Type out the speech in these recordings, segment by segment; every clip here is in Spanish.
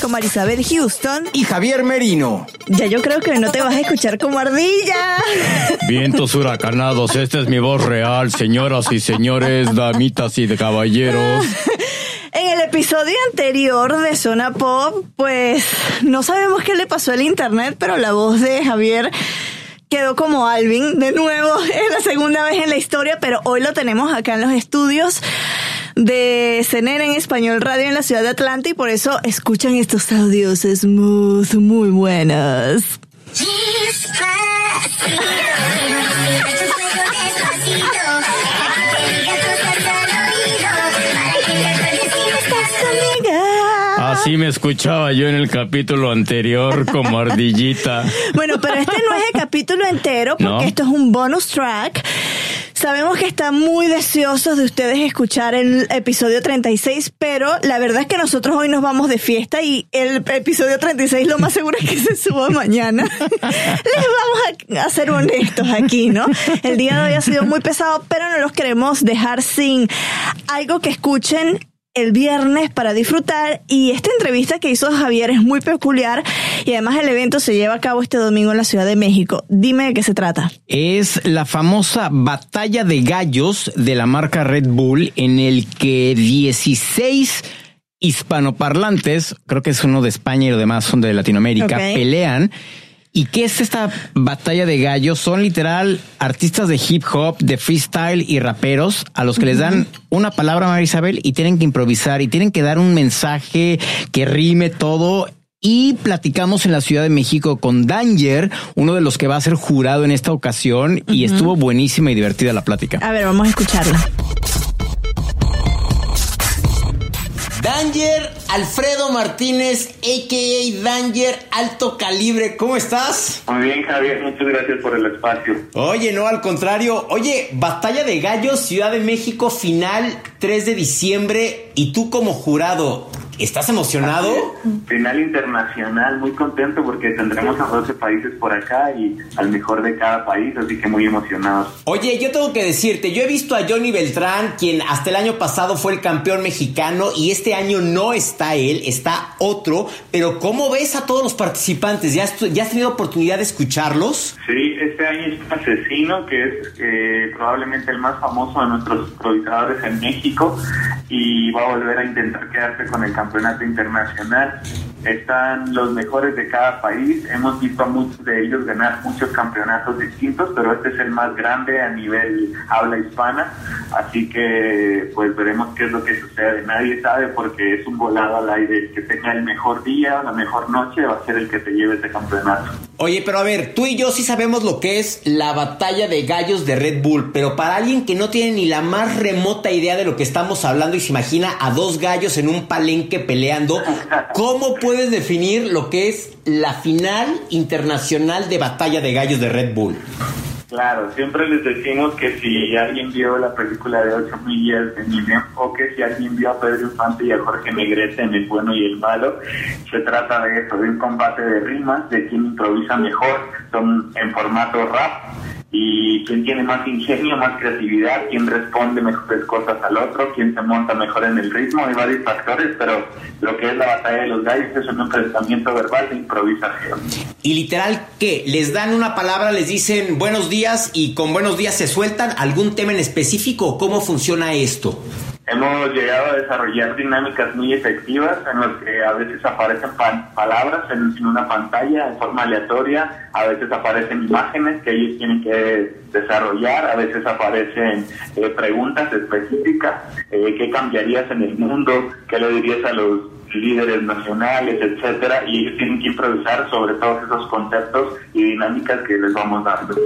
como Elizabeth Houston. y Javier Merino. Ya yo creo que no te vas a escuchar como ardilla. Vientos huracanados, esta es mi voz real, señoras y señores, damitas y caballeros. En el episodio anterior de Zona Pop, pues no sabemos qué le pasó al internet, pero la voz de Javier quedó como Alvin de nuevo. Es la segunda vez en la historia, pero hoy lo tenemos acá en los estudios de CNN en Español Radio en la ciudad de Atlanta y por eso escuchan estos audios smooth, muy buenos. Así me escuchaba yo en el capítulo anterior como ardillita. Bueno, pero este no es el capítulo entero porque No. esto es un bonus track. Sabemos que están muy deseosos de ustedes escuchar el episodio 36, pero la verdad es que nosotros hoy nos vamos de fiesta y el episodio 36 lo más seguro es que se suba mañana. Les vamos a, a ser honestos aquí, ¿no? El día de hoy ha sido muy pesado, pero no los queremos dejar sin algo que escuchen el viernes para disfrutar y esta entrevista que hizo Javier es muy peculiar y además el evento se lleva a cabo este domingo en la Ciudad de México. Dime de qué se trata. Es la famosa batalla de gallos de la marca Red Bull en el que 16 hispanoparlantes, creo que es uno de España y los demás son de Latinoamérica, pelean. ¿Y qué es esta batalla de gallos? Son literal artistas de hip hop, de freestyle y raperos a los que les dan una palabra, María Isabel, y tienen que improvisar y tienen que dar un mensaje que rime todo. Y platicamos en la Ciudad de México con Danger, uno de los que va a ser jurado en esta ocasión, y estuvo buenísima y divertida la plática. A ver, vamos a escucharla. Danger Alfredo Martínez, a.k.a. Danger Alto Calibre, ¿cómo estás? Muy bien, Javier, muchas gracias por el espacio. Oye, no, al contrario. Oye, Batalla de Gallos, Ciudad de México, final 3 de diciembre. Y tú como jurado, ¿estás emocionado? Final internacional, muy contento porque tendremos a 12 países por acá y al mejor de cada país, así que muy emocionados. Oye, yo tengo que decirte, yo he visto a Johnny Beltrán, quien hasta el año pasado fue el campeón mexicano y este año no está él, está otro. Pero ¿cómo ves a todos los participantes? ¿Ya has, ya has tenido oportunidad de escucharlos? Sí, este año es Asesino, que es eh, probablemente el más famoso de nuestros improvisadores en México y va a volver a intentar quedarse con el campeonato internacional. Están los mejores de cada país, hemos visto a muchos de ellos ganar muchos campeonatos distintos, pero este es el más grande a nivel habla hispana, así que pues veremos qué es lo que sucede. Nadie sabe porque es un volado al aire, el que tenga el mejor día, la mejor noche va a ser el que te lleve ese campeonato. Oye, pero a ver, tú y yo sí sabemos lo que es la batalla de gallos de Red Bull, pero para alguien que no tiene ni la más remota idea de lo que estamos hablando y se imagina a dos gallos en un palenque peleando, ¿cómo puedes definir lo que es la final internacional de batalla de gallos de Red Bull? Claro, siempre les decimos que si alguien vio la película de 8 millas de niño o que si alguien vio a Pedro Infante y a Jorge Negrete en El Bueno y el Malo, se trata de eso, de un combate de rimas, de quien improvisa mejor, son en formato rap y quién tiene más ingenio, más creatividad, quién responde mejores cosas al otro, quién se monta mejor en el ritmo, hay varios factores, pero lo que es la batalla de los gallos es un enfrentamiento verbal de improvisación. Y literal, ¿qué? Les dan una palabra, les dicen buenos días y con buenos días se sueltan algún tema en específico. ¿Cómo funciona esto? Hemos llegado a desarrollar dinámicas muy efectivas en las que a veces aparecen palabras en, en, una pantalla de forma aleatoria, a veces aparecen imágenes que ellos tienen que desarrollar, a veces aparecen eh, preguntas específicas, eh, ¿qué cambiarías en el mundo? ¿Qué le dirías a los líderes nacionales, etcétera? Y ellos tienen que improvisar sobre todos esos conceptos y dinámicas que les vamos dando.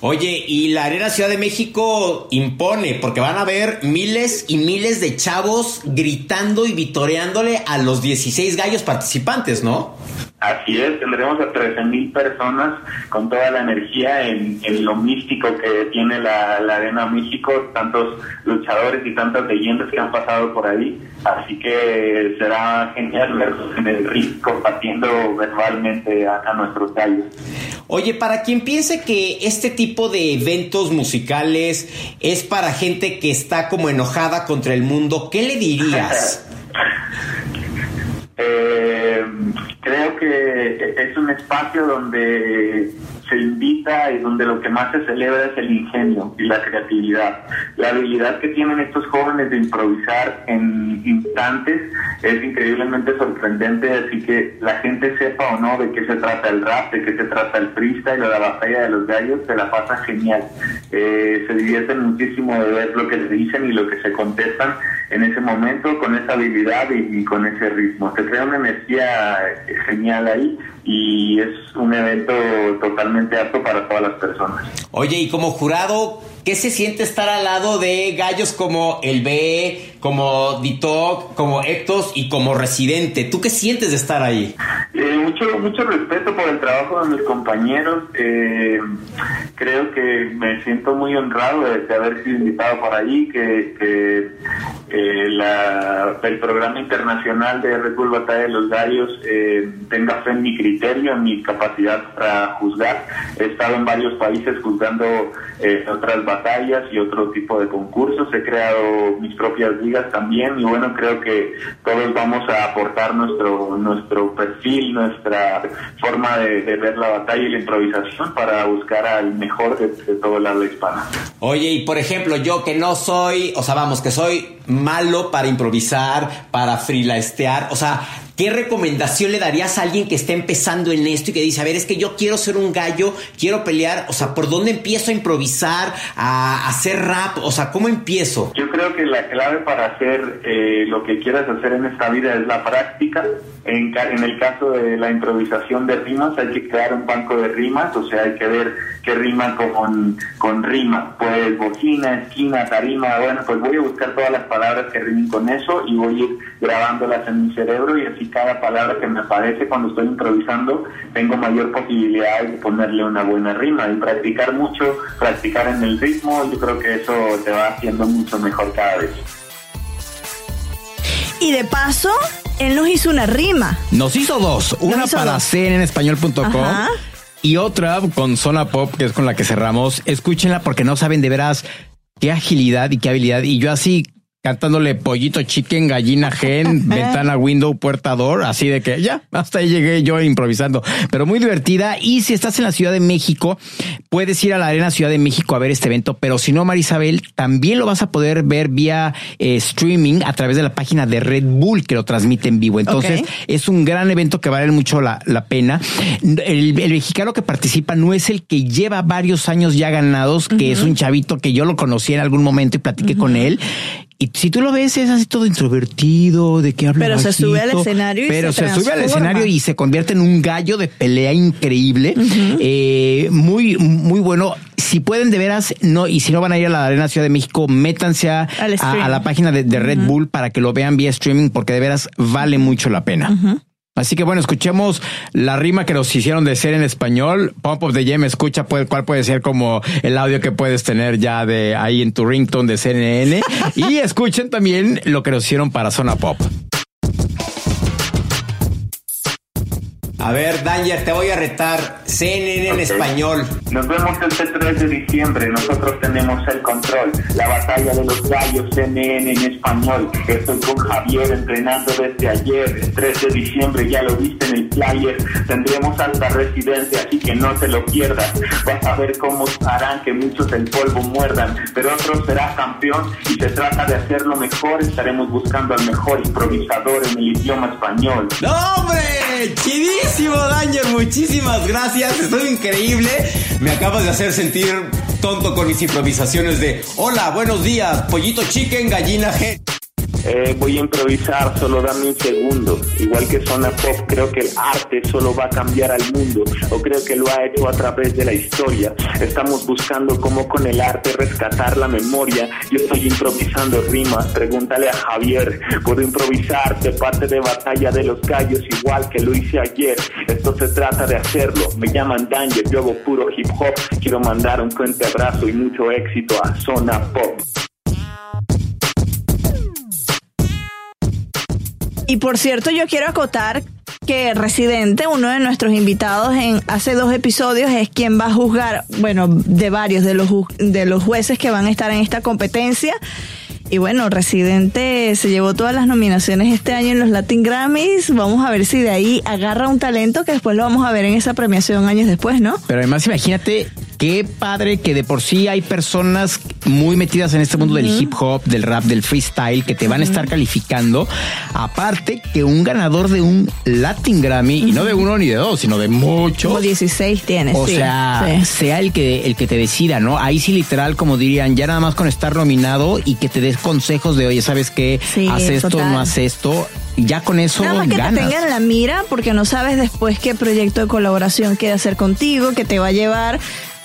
Oye, y la Arena Ciudad de México impone, porque van a ver miles y miles de chavos gritando y vitoreándole a los 16 gallos participantes, ¿no? Así es, tendremos a 13 mil personas con toda la energía en, lo místico que tiene la, Arena México, tantos luchadores y tantas leyendas que han pasado por ahí. Así que será genial verlos en el ring compartiendo verbalmente a, a nuestros gallos. Oye, para quien piense que este tipo de eventos musicales es para gente que está como enojada contra el mundo, ¿qué le dirías? eh, creo que es un espacio donde se invita y donde lo que más se celebra es el ingenio y la creatividad. La habilidad que tienen estos jóvenes de improvisar en instantes es increíblemente sorprendente, así que la gente sepa o no de qué se trata el rap, de qué se trata el freestyle o la batalla de los gallos, se la pasa genial. Eh, se divierten muchísimo de ver lo que se dicen y lo que se contestan en ese momento con esa habilidad y, y con ese ritmo. Se crea una energía genial ahí y es un evento totalmente apto para todas las personas. Oye, y como jurado, ¿qué se siente estar al lado de gallos como el B, como Ditoc, como Ectos y como Residente? ¿Tú qué sientes de estar ahí? Eh, mucho, mucho respeto por el trabajo de mis compañeros. Eh, creo que me siento muy honrado de, haber sido invitado por ahí, que, que eh, la, el programa internacional de Red Bull Batalla de los Gallos tenga fe en mi criterio, en mi capacidad para juzgar. He estado en varios países juzgando otras batallas y otro tipo de concursos. He creado mis propias ligas también y bueno, creo que todos vamos a aportar nuestro, nuestro perfil, nuestra forma de, ver la batalla y la improvisación para buscar al mejor de, todo el habla hispana. Oye, y por ejemplo, yo que no soy, o sea, vamos, que soy malo para improvisar, para freelastear, o sea, ¿Qué recomendación le darías a alguien que está empezando en esto y que dice, a ver, es que yo quiero ser un gallo, quiero pelear, o sea, ¿por dónde empiezo a improvisar, a, hacer rap? O sea, ¿cómo empiezo? Yo creo que la clave para hacer eh, lo que quieras hacer en esta vida es la práctica. En, en el caso de la improvisación de rimas, hay que crear un banco de rimas, o sea, hay que ver qué rima con, con rima. Pues bocina, esquina, tarima, bueno, pues voy a buscar todas las palabras que rimen con eso y voy a ir grabándolas en mi cerebro y así cada palabra que me aparece cuando estoy improvisando, tengo mayor posibilidad de ponerle una buena rima y practicar mucho, practicar en el ritmo, yo creo que eso te va haciendo mucho mejor cada vez. Y de paso, él nos hizo una rima. Nos hizo dos, una para cnnespañol.com y otra con Zona Pop, que es con la que cerramos. Escúchenla porque no saben de veras qué agilidad y qué habilidad. Y yo así cantándole pollito chicken, gallina gen, ventana window, puerta door, así de que ya, hasta ahí llegué yo improvisando, pero muy divertida. Y si estás en la Ciudad de México, puedes ir a la Arena Ciudad de México a ver este evento, pero si no, Marisabel, también lo vas a poder ver vía eh, streaming a través de la página de Red Bull que lo transmite en vivo. Entonces, es un gran evento que vale mucho la, pena. El, mexicano que participa no es el que lleva varios años ya ganados, que es un chavito que yo lo conocí en algún momento y platiqué con él y si tú lo ves, es así todo introvertido, de que habla Pero se sube al escenario y Pero se, sube al escenario y se convierte en un gallo de pelea increíble. eh, muy, muy bueno. Si pueden de veras, no, y si no van a ir a la Arena Ciudad de México, métanse a, a, la página de, Red Bull para que lo vean vía streaming, porque de veras vale mucho la pena. Así que bueno, escuchemos la rima que nos hicieron de ser en español. Pump of the Jam, escucha cuál puede ser como el audio que puedes tener ya de ahí en tu ringtone de CNN. y escuchen también lo que nos hicieron para Zona Pop. A ver, Danger, te voy a retar. CNN en español. Nos vemos este 3 de diciembre, nosotros tenemos el control. La batalla de los gallos CNN en español. Estoy con Javier entrenando desde ayer. 3 de diciembre, ya lo viste en el flyer. Tendremos alta residencia, así que no te lo pierdas. Vas a ver cómo harán que muchos el polvo muerdan, pero otro será campeón y se trata de hacerlo mejor. Estaremos buscando al mejor improvisador en el idioma español. ¡No, hombre! ¡Chidísimo, Danger! Muchísimas gracias. Estoy increíble. Me acabas de hacer sentir tonto con mis improvisaciones de Hola, buenos días, pollito chicken, gallina head. Eh, voy a improvisar, solo dame un segundo. Igual que Zona Pop, creo que el arte solo va a cambiar al mundo, o creo que lo ha hecho a través de la historia. Estamos buscando cómo con el arte rescatar la memoria. Yo estoy improvisando rimas, pregúntale a Javier. Puedo improvisar de parte de Batalla de los Gallos, igual que lo hice ayer. Esto se trata de hacerlo. Me llaman Danger, yo hago puro hip hop. Quiero mandar un fuerte abrazo y mucho éxito a Zona Pop. Y por cierto, yo quiero acotar que Residente, uno de nuestros invitados en hace dos episodios, es quien va a juzgar, bueno, de varios de los, de los jueces que van a estar en esta competencia. Y bueno, Residente se llevó todas las nominaciones este año en los Latin Grammys. Vamos a ver si de ahí agarra un talento que después lo vamos a ver en esa premiación años después, ¿no? Pero además imagínate qué padre que de por sí hay personas muy metidas en este mundo del hip hop, del rap, del freestyle, que te van a estar calificando. Aparte que un ganador de un Latin Grammy, y no de uno ni de dos, sino de muchos. Como 16 tienes. O sí, sea, sí. sea el que, el que te decida, ¿no? Ahí sí literal, como dirían, ya nada más con estar nominado y que te des consejos de, oye, ¿sabes qué? Sí, haz esto, total. no haz esto. Ya con eso Nada más que ganas. te tengan en la mira porque no sabes después qué proyecto de colaboración quiere hacer contigo, que te va a llevar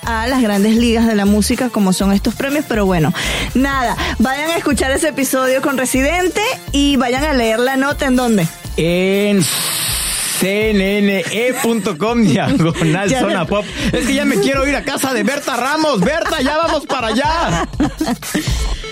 a las grandes ligas de la música como son estos premios, pero bueno, nada, vayan a escuchar ese episodio con Residente y vayan a leer la nota en donde. En cnne.com diagonal zona pop. Es que ya me quiero ir a casa de Berta Ramos. Berta, ya vamos para allá.